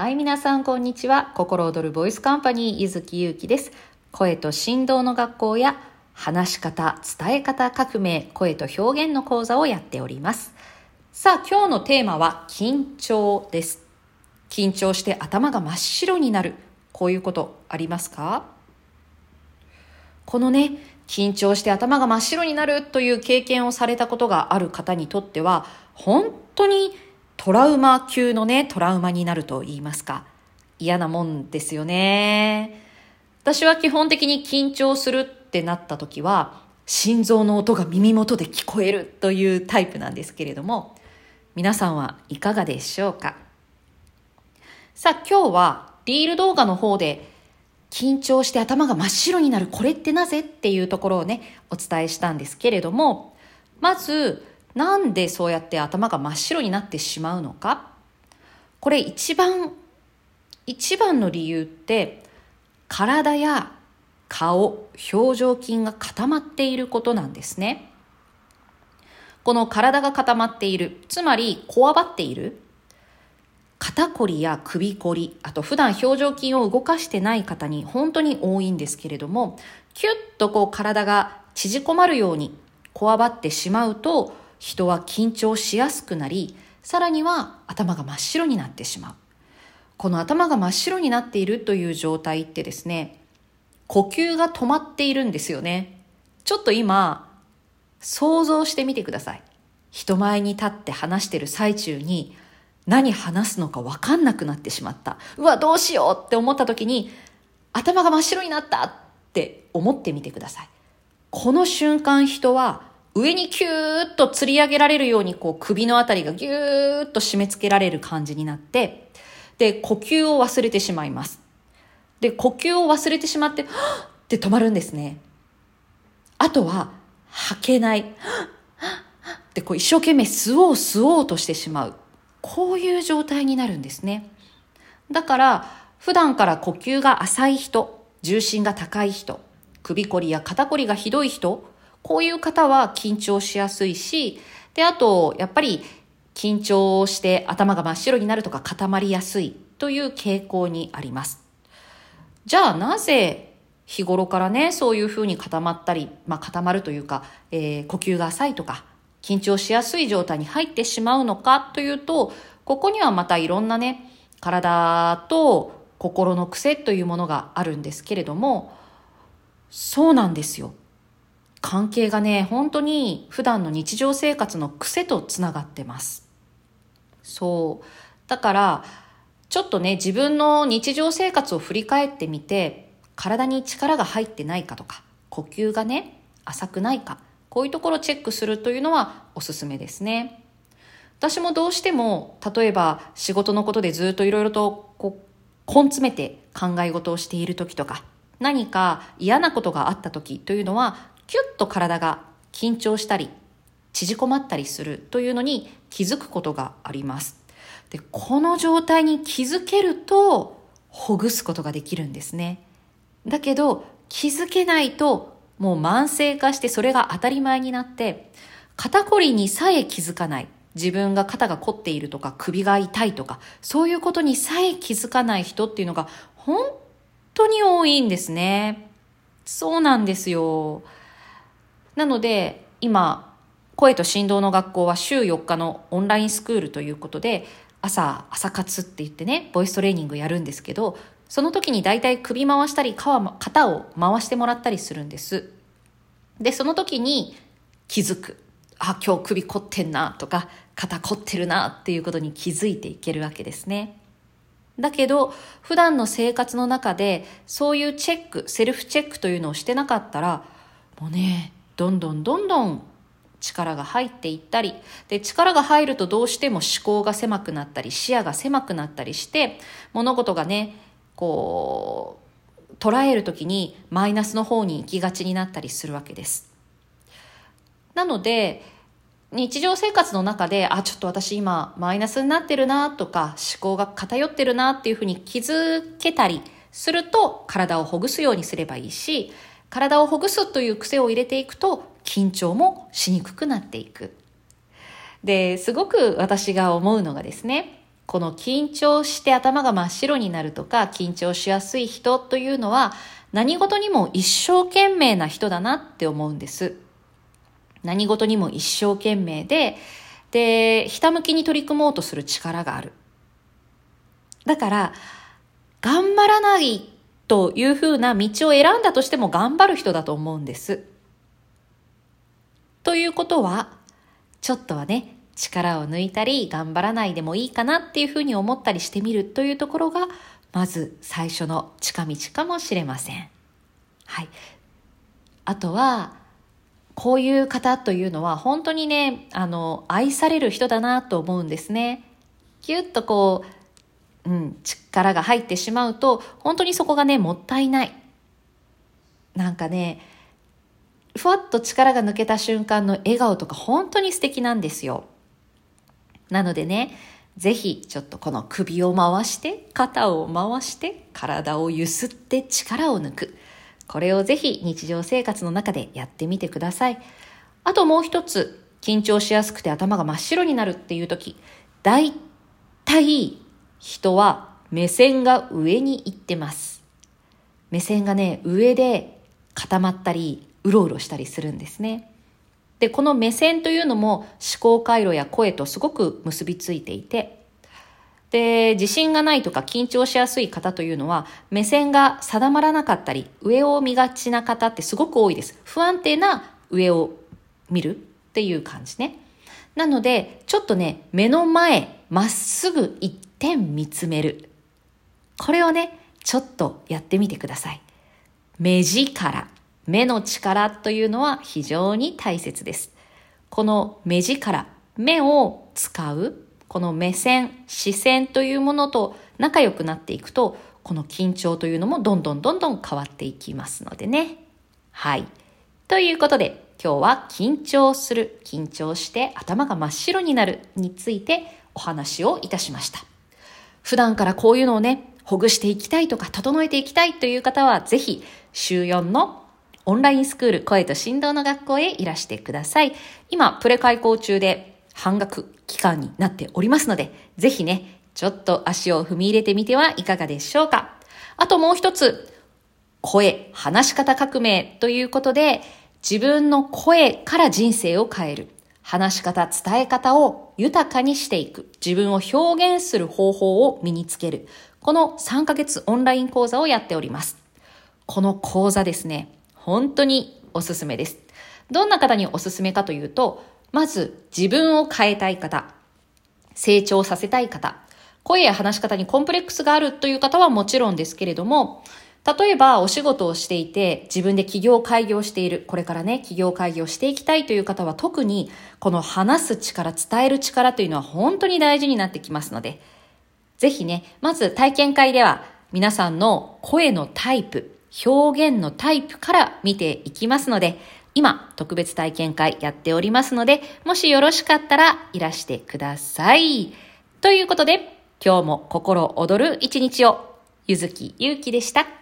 はい、皆さんこんにちは。心躍るボイスカンパニー、ゆずきゆうきです。声と振動の学校や、話し方、伝え方革命、声と表現の講座をやっております。さあ、今日のテーマは、緊張です。緊張して頭が真っ白になる。こういうことありますか？このね、緊張して頭が真っ白になるという経験をされたことがある方にとっては、本当にトラウマ級のね、トラウマになると言いますか。嫌なもんですよね。私は基本的に緊張するってなった時は、心臓の音が耳元で聞こえるというタイプなんですけれども、皆さんはいかがでしょうかさあ今日はリール動画の方で緊張して頭が真っ白になるこれってなぜっていうところをね、お伝えしたんですけれども、まず、なんでそうやって頭が真っ白になってしまうのか？これ一番、一番の理由って、体や顔、表情筋が固まっていることなんですね。この体が固まっている、つまりこわばっている、肩こりや首こり、あと普段表情筋を動かしてない方に本当に多いんですけれども、キュッとこう体が縮こまるようにこわばってしまうと、人は緊張しやすくなり、さらには頭が真っ白になってしまう。この頭が真っ白になっているという状態ってですね、呼吸が止まっているんですよね。ちょっと今、想像してみてください。人前に立って話してる最中に、何話すのか分かんなくなってしまった。うわ、どうしようって思った時に、頭が真っ白になったって思ってみてください。この瞬間人は上にキューッと吊り上げられるようにこう首のあたりがギューッと締め付けられる感じになって、で、呼吸を忘れてしまいます。で、呼吸を忘れてしまって、はっって止まるんですね。あとは、吐けない。はっはっってこう一生懸命吸おう吸おうとしてしまう。こういう状態になるんですね。だから、普段から呼吸が浅い人、重心が高い人、首こりや肩こりがひどい人、こういう方は緊張しやすいし、で、あと、やっぱり緊張して頭が真っ白になるとか固まりやすいという傾向にあります。じゃあなぜ日頃からね、そういうふうに固まったり、まあ固まるというか、えー呼吸が浅いとか、緊張しやすい状態に入ってしまうのかというと、ここにはまたいろんなね、体と心の癖というものがあるんですけれども、そうなんですよ。関係がね、本当に普段の日常生活の癖とつながってます。そう。だから、ちょっとね、自分の日常生活を振り返ってみて、体に力が入ってないかとか、呼吸がね、浅くないか、こういうところをチェックするというのはおすすめですね。私もどうしても、例えば仕事のことでずっといろいろとこう、根詰めて考え事をしている時とか、何か嫌なことがあった時というのは、キュッと体が緊張したり、縮こまったりするというのに気づくことがあります。で、この状態に気づけると、ほぐすことができるんですね。だけど、気づけないと、もう慢性化してそれが当たり前になって、肩こりにさえ気づかない。自分が肩が凝っているとか首が痛いとか、そういうことにさえ気づかない人っていうのが本当に多いんですね。そうなんですよ。なので、今、声と振動の学校は週4日のオンラインスクールということで、朝、朝活って言ってね、ボイストレーニングやるんですけど、その時に大体首回したり、肩を回してもらったりするんです。で、その時に気づく。あ、今日首凝ってんなとか、肩凝ってるなっていうことに気づいていけるわけですね。だけど、普段の生活の中で、そういうチェック、セルフチェックというのをしてなかったら、もうね、どんどんどんどん力が入っていったり、で、力が入るとどうしても思考が狭くなったり、視野が狭くなったりして、物事がね、こう、捉えるときにマイナスの方に行きがちになったりするわけです。なので、日常生活の中で、あ、ちょっと私今マイナスになってるなとか、思考が偏ってるなっていうふうに気づけたりすると、体をほぐすようにすればいいし、体をほぐすという癖を入れていくと、緊張もしにくくなっていく。で、すごく私が思うのがですね、この緊張して頭が真っ白になるとか、緊張しやすい人というのは、何事にも一生懸命な人だなって思うんです。何事にも一生懸命で、で、ひたむきに取り組もうとする力がある。だから、頑張らないというふうな道を選んだとしても頑張る人だと思うんです。ということは、ちょっとはね、力を抜いたり、頑張らないでもいいかなっていうふうに思ったりしてみるというところが、まず最初の近道かもしれません。はい。あとは、こういう方というのは本当にね、あの、愛される人だなと思うんですね。ぎゅっとこう、うん、力が入ってしまうと、本当にそこがね、もったいない。なんかね、ふわっと力が抜けた瞬間の笑顔とか本当に素敵なんですよ。なのでね、ぜひちょっとこの首を回して、肩を回して、体をゆすって力を抜く。これをぜひ日常生活の中でやってみてください。あともう一つ、緊張しやすくて頭が真っ白になるっていう時、大体人は目線が上に行ってます。目線がね、上で固まったり、うろうろしたりするんですね。で、この目線というのも思考回路や声とすごく結びついていて、で、自信がないとか緊張しやすい方というのは、目線が定まらなかったり、上を見がちな方ってすごく多いです。不安定な上を見るっていう感じね。なので、ちょっとね、目の前、まっすぐ一点見つめる。これをね、ちょっとやってみてください。目力、目の力というのは非常に大切です。この目力、目を使うこの目線、視線というものと仲良くなっていくと、この緊張というのもどんどんどんどん変わっていきますのでね。はい。ということで、今日は緊張する、緊張して頭が真っ白になるについてお話をいたしました。普段からこういうのをね、ほぐしていきたいとか整えていきたいという方は、ぜひ週4のオンラインスクール声と振動の学校へいらしてください。今、プレ開講中で半額期間になっておりますので、ぜひね、ちょっと足を踏み入れてみてはいかがでしょうか。あともう一つ、声、話し方革命ということで、自分の声から人生を変える。話し方、伝え方を豊かにしていく。自分を表現する方法を身につける。この3ヶ月オンライン講座をやっております。この講座ですね、本当におすすめです。どんな方におすすめかというと、まず自分を変えたい方、成長させたい方、声や話し方にコンプレックスがあるという方はもちろんですけれども、例えばお仕事をしていて自分で企業開業している、これからね、企業開業していきたいという方は特にこの話す力、伝える力というのは本当に大事になってきますので、ぜひね、まず体験会では皆さんの声のタイプ、表現のタイプから見ていきますので、今、特別体験会やっておりますので、もしよろしかったらいらしてください。ということで、今日も心躍る一日を、ゆずきゆうきでした。